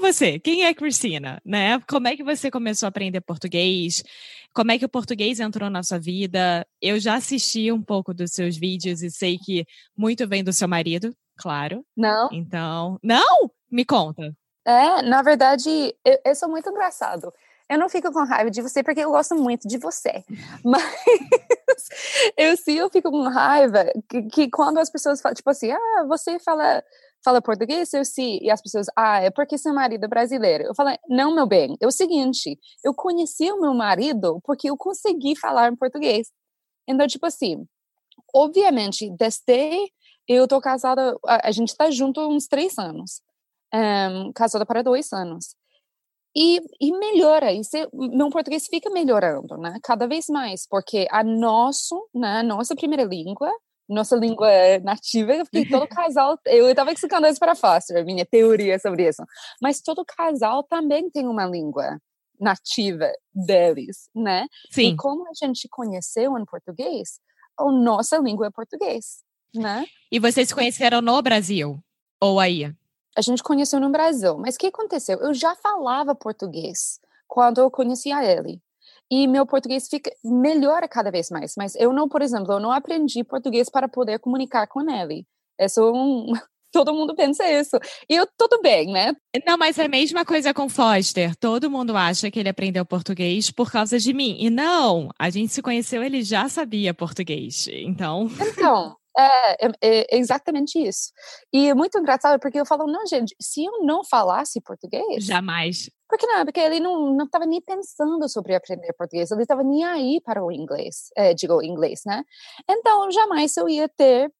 Você? Quem é Cristina? Né? Como é que você começou a aprender português? Como é que o português entrou na sua vida? Eu já assisti um pouco dos seus vídeos e sei que muito vem do seu marido, claro. Não. Então, não? Me conta. É, na verdade, eu, eu sou muito engraçado. Eu não fico com raiva de você porque eu gosto muito de você. Mas eu sim, eu fico com raiva que, que, quando as pessoas falam, tipo assim, ah, você fala, fala português? Eu sim. E as pessoas, ah, é porque seu marido é brasileiro. Eu falo, não, meu bem, é o seguinte, eu conheci o meu marido porque eu consegui falar em português. Então, tipo assim, obviamente, desde eu tô casada, a, gente tá junto uns três anos. Um, casada para dois anos. E, e melhora, e se, meu português fica melhorando, né? Cada vez mais, porque a nosso, né, nossa primeira língua, nossa língua nativa, porque todo casal, eu estava explicando isso para a Foster, minha teoria sobre isso, mas todo casal também tem uma língua nativa deles, né? Sim. E como a gente conheceu em português, a nossa língua é português, né? E vocês se conheceram no Brasil? Ou aí? a gente conheceu no Brasil. Mas o que aconteceu? Eu já falava português quando eu conheci a ele. E meu português fica melhora cada vez mais. Mas eu não, por exemplo, eu não aprendi português para poder comunicar com ele. É um, todo mundo pensa isso. E eu, tudo bem, né? Não, mas é a mesma coisa com Foster. Todo mundo acha que ele aprendeu português por causa de mim. E não, a gente se conheceu, ele já sabia português. Então. Então. É, é, é, exatamente isso. E é muito engraçado porque eu falo, não, gente, se eu não falasse português. Jamais. Porque não, porque ele não estava nem pensando sobre aprender português, ele estava nem aí para o inglês, é, digo, inglês, né? Então, jamais eu ia ter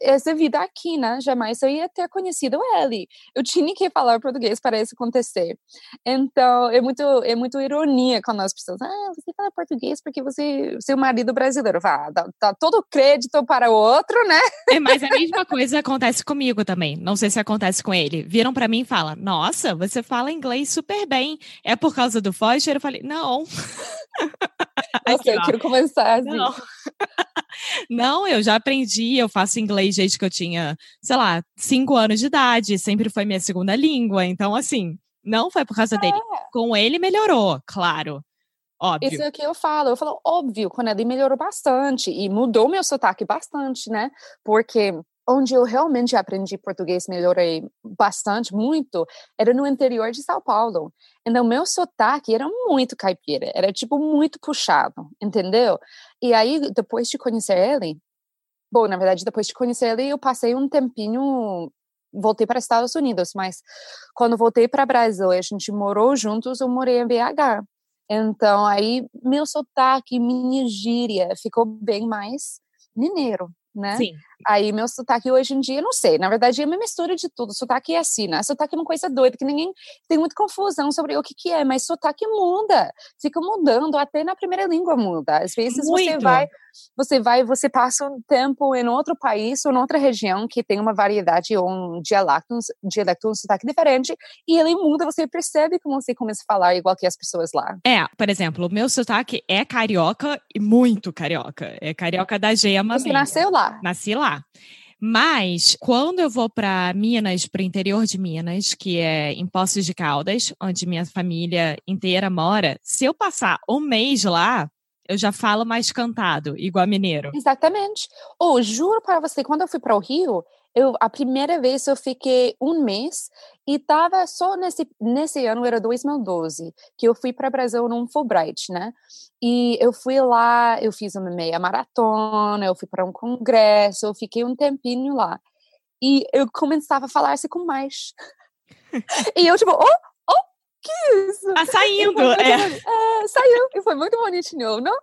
essa vida aqui, né? Jamais eu ia ter conhecido ele. Eu tinha que falar português para isso acontecer. Então, é muito, é muito ironia quando as pessoas, ah, você fala português porque você, seu marido brasileiro. Vá, dá, dá todo o crédito para o outro, né? É, mas a mesma coisa acontece comigo também. Não sei se acontece com ele. Viram para mim e falam, nossa, você fala inglês super bem. É por causa do Foster? Eu falei, não. Aqui, eu quero começar assim. Não. Não, eu já aprendi, eu faço inglês desde que eu tinha, sei lá, cinco anos de idade, sempre foi minha segunda língua. Então, assim, não foi por causa é. dele. Com ele melhorou, claro. Óbvio. Isso é o que eu falo. Eu falo, óbvio, quando ele melhorou bastante e mudou meu sotaque bastante, né? Porque onde eu realmente aprendi português, melhorei bastante, muito, era no interior de São Paulo. Então, meu sotaque era muito caipira, era tipo muito puxado, entendeu? E aí, depois de conhecer ele, bom, na verdade, depois de conhecer ele, eu passei um tempinho, voltei para Estados Unidos, mas quando voltei para Brasil a gente morou juntos, eu morei em BH. Então, aí, meu sotaque, minha gíria ficou bem mais mineiro, né? Sim. Aí meu sotaque hoje em dia, não sei, na verdade é uma mistura de tudo. Sotaque é assim, né? Sotaque é uma coisa doida, que ninguém tem muita confusão sobre o que que é, mas sotaque muda, fica mudando, até na primeira língua muda. Às vezes Muito. você vai, você vai, você passa um tempo em outro país ou em outra região que tem uma variedade ou um dialecto, um dialecto, um sotaque diferente, e ele muda, você percebe como você começa a falar igual que as pessoas lá. É, por exemplo, o meu sotaque é carioca e muito carioca. É carioca da gema Você nasceu lá. Nasci lá. Mas quando eu vou para Minas, para o interior de Minas, que é em Poços de Caldas, onde minha família inteira mora, se eu passar um mês lá, eu já falo mais cantado, igual mineiro. Exatamente. Ou, oh, juro para você, quando eu fui para o Rio, eu, a primeira vez eu fiquei um mês e tava só nesse, nesse ano, era 2012, que eu fui para o Brasil num Fulbright, né? E eu fui lá, eu fiz uma meia maratona, eu fui para um congresso, eu fiquei um tempinho lá. E eu começava a falar assim com mais. e eu, tipo, oh, oh, que isso? Tá saindo, é. é. Saiu, e foi muito bonitinho, não?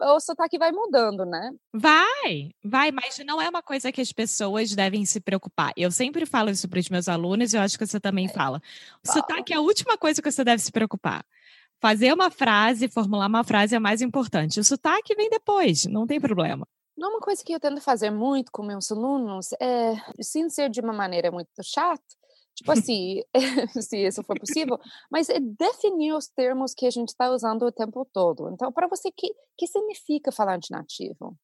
O sotaque vai mudando, né? Vai, vai, mas não é uma coisa que as pessoas devem se preocupar. Eu sempre falo isso para os meus alunos e eu acho que você também é. fala. O fala. sotaque é a última coisa que você deve se preocupar. Fazer uma frase, formular uma frase é mais importante. O sotaque vem depois, não tem problema. Não, uma coisa que eu tento fazer muito com meus alunos é, sem ser de uma maneira muito chata, Tipo assim, se isso for possível, mas é definir os termos que a gente está usando o tempo todo. Então, para você, que que significa falante nativo?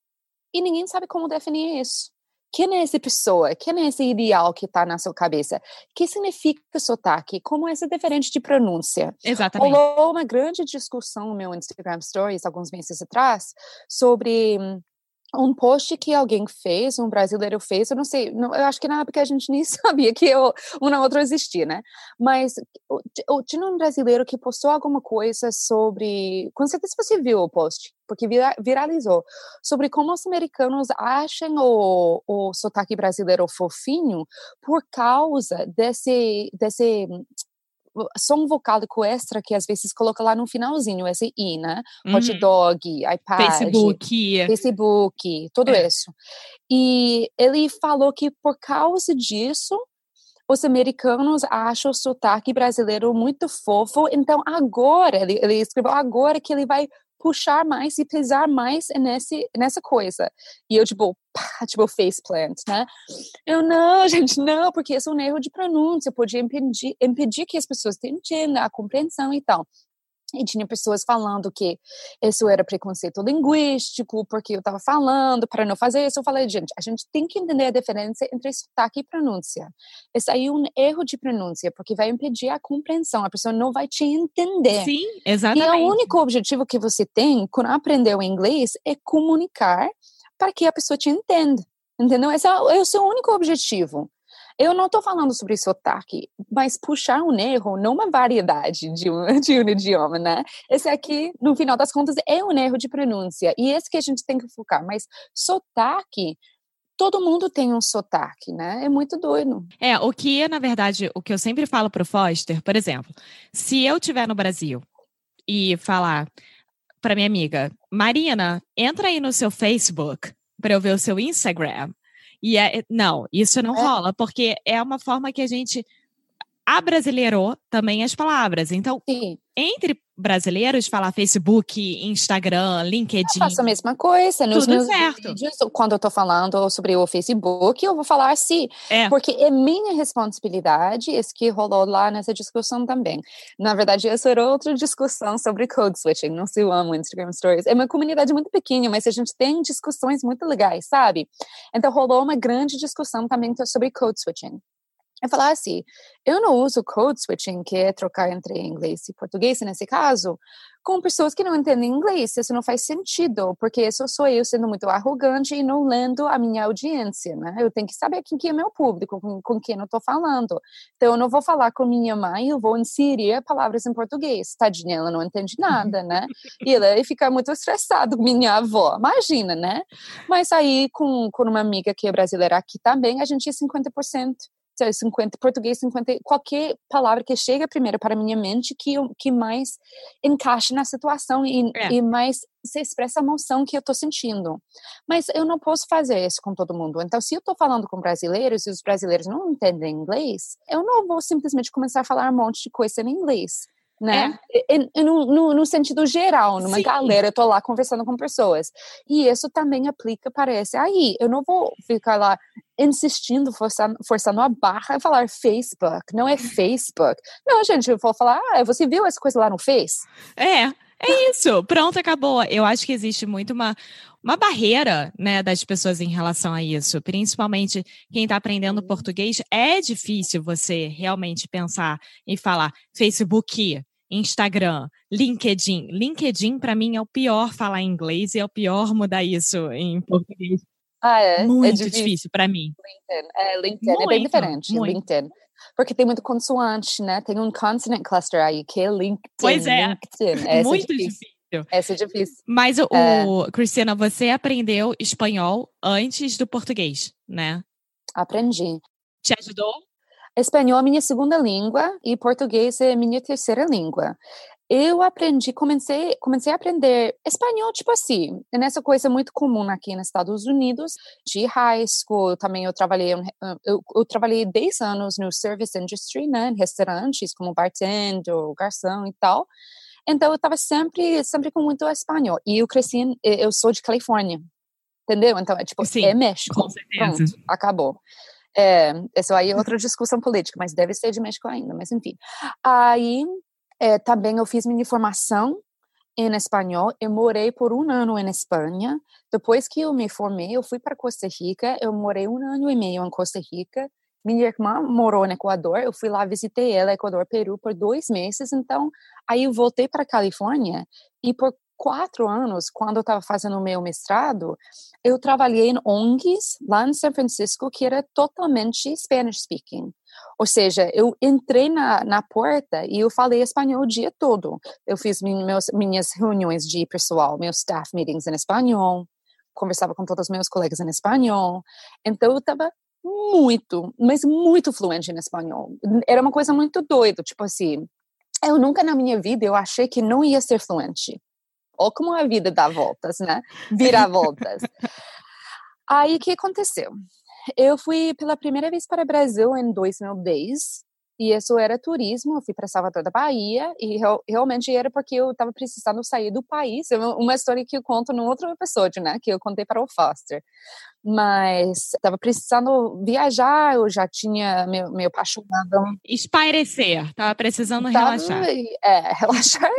E ninguém sabe como definir isso. Quem é essa pessoa? Quem é esse ideal que está na sua cabeça? O que significa sotaque? Como é diferente de pronúncia? Exatamente. Rolou uma grande discussão no meu Instagram Stories alguns meses atrás sobre um post que alguém fez, um brasileiro fez, eu não sei, eu acho que na época a gente nem sabia que eu, um na outra existia, né? Mas tinha um brasileiro que postou alguma coisa sobre, com certeza você viu o post, porque viralizou, sobre como os americanos acham o, o sotaque brasileiro fofinho por causa desse, desse som vocálico extra que às vezes coloca lá no finalzinho, esse i, né? Uhum. Hot dog, iPad, Facebook, Facebook, tudo é. isso. E ele falou que por causa disso, os americanos acham o sotaque brasileiro muito fofo, então agora, ele, ele escreveu agora que ele vai puxar mais e pesar mais nesse, nessa coisa. E eu, tipo, pá, tipo, faceplant, né? Eu, não, gente, não, porque isso é um erro de pronúncia, podia impedir, impedir que as pessoas entendam a compreensão e tal. E tinha pessoas falando que isso era preconceito linguístico, porque eu estava falando para não fazer isso. Eu falei, gente, a gente tem que entender a diferença entre sotaque e pronúncia. Isso aí é um erro de pronúncia, porque vai impedir a compreensão, a pessoa não vai te entender. Sim, exatamente. E o único objetivo que você tem quando aprendeu inglês é comunicar para que a pessoa te entenda. Entendeu? Esse é, é o seu único objetivo. Eu não estou falando sobre sotaque, mas puxar um erro não uma variedade de um, de um idioma, né? Esse aqui, no final das contas, é um erro de pronúncia. E esse que a gente tem que focar. Mas sotaque todo mundo tem um sotaque, né? É muito doido. É, o que, na verdade, o que eu sempre falo para o Foster, por exemplo, se eu estiver no Brasil e falar para minha amiga, Marina, entra aí no seu Facebook para eu ver o seu Instagram. E é, não, isso não é. rola, porque é uma forma que a gente abrasileirou também as palavras. Então, Sim. entre brasileiros, falar Facebook, Instagram, LinkedIn. Eu faço a mesma coisa. Nos tudo meus certo. Vídeos, quando eu tô falando sobre o Facebook, eu vou falar assim. É. Porque é minha responsabilidade, isso que rolou lá nessa discussão também. Na verdade, essa era outra discussão sobre code switching. Não se eu amo Instagram Stories. É uma comunidade muito pequena, mas a gente tem discussões muito legais, sabe? Então, rolou uma grande discussão também sobre code switching é falar assim, eu não uso code switching, que é trocar entre inglês e português, nesse caso, com pessoas que não entendem inglês. Isso não faz sentido, porque isso sou eu sendo muito arrogante e não lendo a minha audiência, né? Eu tenho que saber quem que é meu público, com, com quem eu estou falando. Então, eu não vou falar com minha mãe, eu vou inserir palavras em português. Tadinha, ela não entende nada, né? E ela fica muito estressada, minha avó, imagina, né? Mas aí, com, com uma amiga que é brasileira aqui também, a gente é 50% 50, português 50, qualquer palavra que chega primeiro para minha mente que, que mais encaixe na situação e, é. e mais se expressa a emoção que eu estou sentindo. Mas eu não posso fazer isso com todo mundo. Então, se eu estou falando com brasileiros e os brasileiros não entendem inglês, eu não vou simplesmente começar a falar um monte de coisa em inglês né? É. No, no, no, sentido geral, numa Sim. galera, eu tô lá conversando com pessoas. E isso também aplica para esse aí. Eu não vou ficar lá insistindo, forçando, forçando a barra e falar Facebook, não é Facebook. Não, gente, eu vou falar, ah, você viu essa coisa lá no Face? É, é isso, pronto, acabou. Eu acho que existe muito uma, uma barreira né, das pessoas em relação a isso, principalmente quem está aprendendo português. É difícil você realmente pensar e falar Facebook, Instagram, LinkedIn. LinkedIn, para mim, é o pior falar inglês e é o pior mudar isso em português. Ah, é? é muito é difícil, difícil para mim. LinkedIn, é, LinkedIn muito, é bem diferente. Muito. LinkedIn. Porque tem muito consoante, né? Tem um consonant cluster aí, que é LinkedIn. Pois é. LinkedIn. Essa muito é difícil. difícil. Essa é difícil. Mas, o, é. Cristina, você aprendeu espanhol antes do português, né? Aprendi. Te ajudou? Espanhol é minha segunda língua e português é minha terceira língua eu aprendi, comecei, comecei a aprender espanhol, tipo assim, nessa coisa muito comum aqui nos Estados Unidos, de high school, também eu trabalhei, eu, eu trabalhei 10 anos no service industry, né, em restaurantes, como bartender, garçom e tal, então eu estava sempre, sempre com muito espanhol, e eu cresci, eu sou de Califórnia, entendeu? Então é tipo, Sim, é México, com certeza. pronto, acabou. É, isso aí é outra discussão política, mas deve ser de México ainda, mas enfim. Aí é, também eu fiz minha formação em espanhol. Eu morei por um ano em Espanha. Depois que eu me formei, eu fui para Costa Rica. Eu morei um ano e meio em Costa Rica. Minha irmã morou no Equador. Eu fui lá, visitei ela, Equador, Peru, por dois meses. Então, aí eu voltei para Califórnia e por quatro anos, quando eu estava fazendo o meu mestrado, eu trabalhei em ONGs lá em São Francisco que era totalmente Spanish speaking. Ou seja, eu entrei na, na porta e eu falei espanhol o dia todo. Eu fiz meus, minhas reuniões de pessoal, meus staff meetings em espanhol, conversava com todos os meus colegas em espanhol. Então eu estava muito, mas muito fluente em espanhol. Era uma coisa muito doida, tipo assim, eu nunca na minha vida eu achei que não ia ser fluente. Ou como a vida dá voltas, né? Vira voltas. Aí o que aconteceu? Eu fui pela primeira vez para o Brasil em 2010 e isso era turismo. Eu fui para Salvador da Bahia e realmente era porque eu estava precisando sair do país. É uma história que eu conto no outro episódio, né? Que eu contei para o Foster. Mas estava precisando viajar, eu já tinha meu, meu apaixonado. Espairecer, estava precisando relaxar. É, relaxar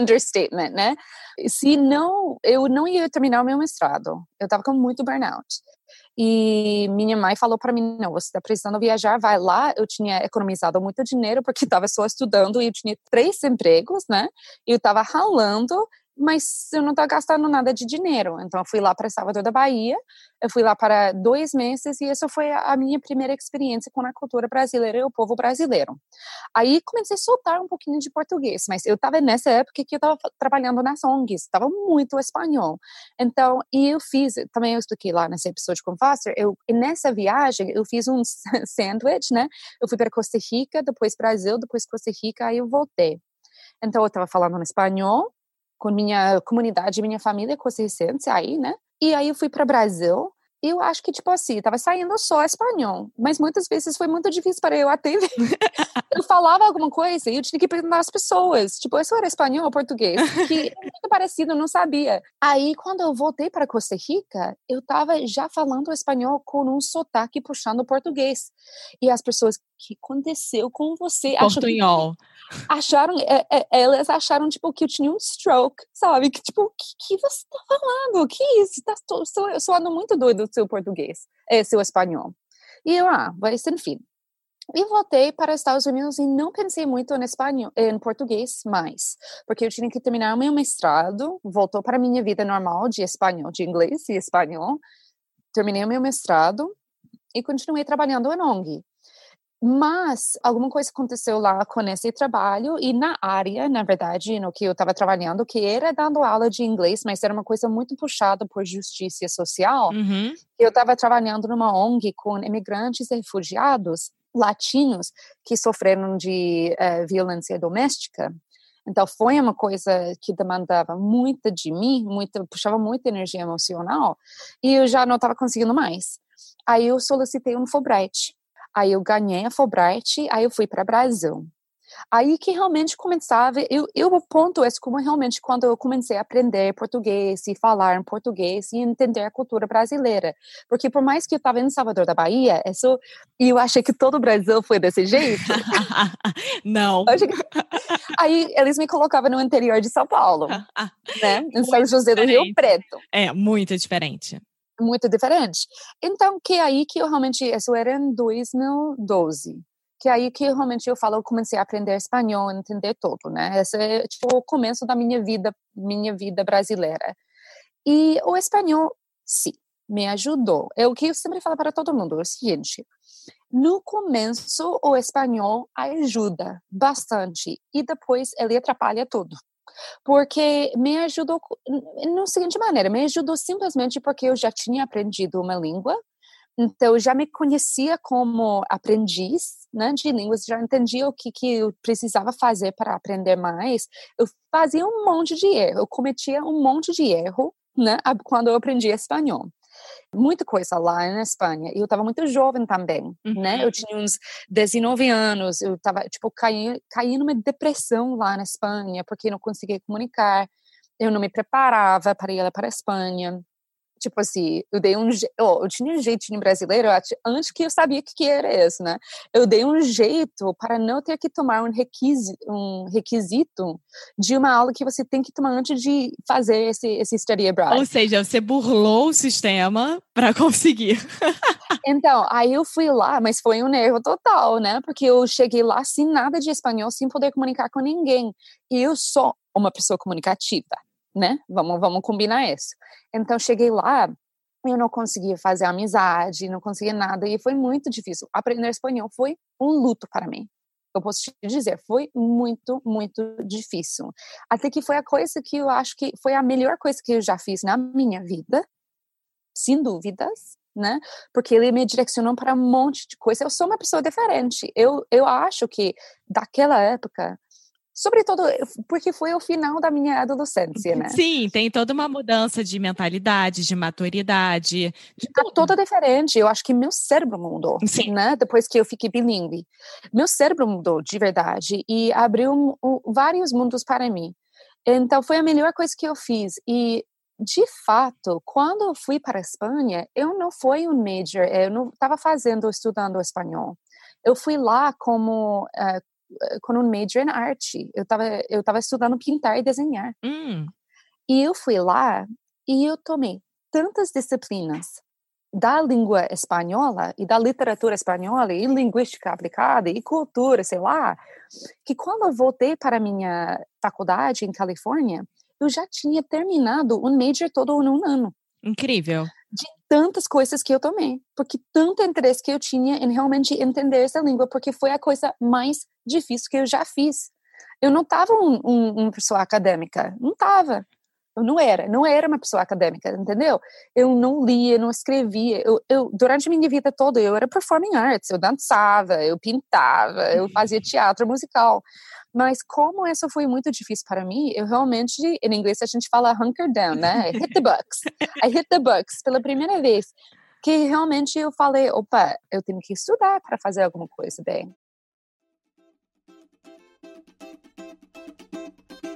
understatement, né? Se não, eu não ia terminar o meu mestrado. Eu estava com muito burnout. E minha mãe falou para mim: não, você está precisando viajar, vai lá. Eu tinha economizado muito dinheiro porque estava só estudando e eu tinha três empregos, né? E eu estava ralando mas eu não estava gastando nada de dinheiro. Então, eu fui lá para Salvador da Bahia, eu fui lá para dois meses e essa foi a minha primeira experiência com a cultura brasileira e o povo brasileiro. Aí comecei a soltar um pouquinho de português, mas eu estava nessa época que eu estava trabalhando nas ONGs, estava muito espanhol. Então, e eu fiz, também eu expliquei lá nesse episódio com o Foster, eu, nessa viagem eu fiz um sandwich, né? Eu fui para Costa Rica, depois Brasil, depois Costa Rica, aí eu voltei. Então, eu estava falando espanhol, com minha comunidade, minha família costarricense aí, né? E aí eu fui para Brasil. E eu acho que, tipo assim, tava saindo só espanhol. Mas muitas vezes foi muito difícil para eu até eu falava alguma coisa e eu tinha que perguntar às pessoas. Tipo, isso era espanhol ou português? Que é muito parecido, eu não sabia. Aí, quando eu voltei para Costa Rica, eu tava já falando espanhol com um sotaque puxando português. E as pessoas, que aconteceu com você? Portunhol acharam, é, é, elas acharam, tipo, que eu tinha um stroke, sabe? Que, tipo, o que, que você tá falando? Que isso? Tá soando muito doido o seu português, é, seu espanhol. E eu, ah, mas enfim. E voltei para os Estados Unidos e não pensei muito em espanhol, em português mais, porque eu tinha que terminar o meu mestrado, voltou para a minha vida normal de espanhol, de inglês e espanhol. Terminei o meu mestrado e continuei trabalhando em ONG. Mas alguma coisa aconteceu lá com esse trabalho e na área, na verdade, no que eu estava trabalhando, que era dando aula de inglês, mas era uma coisa muito puxada por justiça social. Uhum. Eu estava trabalhando numa ONG com imigrantes e refugiados latinos que sofreram de uh, violência doméstica. Então foi uma coisa que demandava muito de mim, muito, puxava muita energia emocional, e eu já não estava conseguindo mais. Aí eu solicitei um Fulbright Aí eu ganhei a Fulbright, aí eu fui para Brasil. Aí que realmente começava, eu, eu o ponto é como realmente quando eu comecei a aprender português e falar em português e entender a cultura brasileira, porque por mais que eu estava em Salvador da Bahia, isso, e eu achei que todo o Brasil foi desse jeito. Não. Que, aí eles me colocavam no interior de São Paulo, né, em São José do Rio Preto. É muito diferente muito diferente. Então, que é aí que eu realmente, isso era em 2012, que aí que realmente eu falo, eu comecei a aprender espanhol, entender tudo, né? Esse é tipo o começo da minha vida, minha vida brasileira. E o espanhol, sim, me ajudou. É o que eu sempre falo para todo mundo, é o seguinte, no começo o espanhol ajuda bastante e depois ele atrapalha tudo porque me ajudou no seguinte maneira, me ajudou simplesmente porque eu já tinha aprendido uma língua, então eu já me conhecia como aprendiz, né, de línguas, já entendia o que que eu precisava fazer para aprender mais. Eu fazia um monte de erro, eu cometia um monte de erro, né, quando eu aprendi espanhol muita coisa lá na Espanha. E eu estava muito jovem também, uhum. né? Eu tinha uns 19 anos, eu estava, tipo, caí, caí numa depressão lá na Espanha, porque não conseguia comunicar, eu não me preparava para ir para a Espanha tipo assim, eu dei um oh, eu tinha um jeitinho brasileiro antes que eu sabia o que, que era isso, né? Eu dei um jeito para não ter que tomar um requisito, um requisito de uma aula que você tem que tomar antes de fazer esse, esse study abroad. Ou seja, você burlou o sistema para conseguir. então, aí eu fui lá, mas foi um erro total, né? Porque eu cheguei lá sem nada de espanhol, sem poder comunicar com ninguém. E eu sou uma pessoa comunicativa né? Vamos, vamos combinar isso. Então, cheguei lá, eu não conseguia fazer amizade, não conseguia nada, e foi muito difícil. Aprender espanhol foi um luto para mim. Eu posso te dizer, foi muito, muito difícil. Até que foi a coisa que eu acho que foi a melhor coisa que eu já fiz na minha vida, sem dúvidas, né? Porque ele me direcionou para um monte de coisa. Eu sou uma pessoa diferente. Eu, eu acho que daquela época Sobretudo porque foi o final da minha adolescência, né? Sim, tem toda uma mudança de mentalidade, de maturidade. De tá toda diferente. Eu acho que meu cérebro mudou, Sim. né? Depois que eu fiquei bilíngue. Meu cérebro mudou de verdade e abriu vários mundos para mim. Então foi a melhor coisa que eu fiz. E de fato, quando eu fui para a Espanha, eu não fui um major, eu não estava fazendo, estudando espanhol. Eu fui lá como uh, com um major em arte. Eu estava eu tava estudando pintar e desenhar. Hum. E eu fui lá e eu tomei tantas disciplinas da língua espanhola e da literatura espanhola e linguística aplicada e cultura, sei lá, que quando eu voltei para a minha faculdade em Califórnia, eu já tinha terminado um major todo em um ano. Incrível. De tantas coisas que eu tomei, porque tanto interesse que eu tinha em realmente entender essa língua, porque foi a coisa mais difícil que eu já fiz. Eu não estava um, um, uma pessoa acadêmica, não estava. Eu não era, não era uma pessoa acadêmica, entendeu? Eu não lia, não escrevia. Eu, eu, durante minha vida toda, eu era performing arts, eu dançava, eu pintava, eu fazia teatro musical. Mas como isso foi muito difícil para mim, eu realmente, em inglês a gente fala hunker down, né? I hit the books. I hit the books pela primeira vez. Que realmente eu falei, opa, eu tenho que estudar para fazer alguma coisa bem.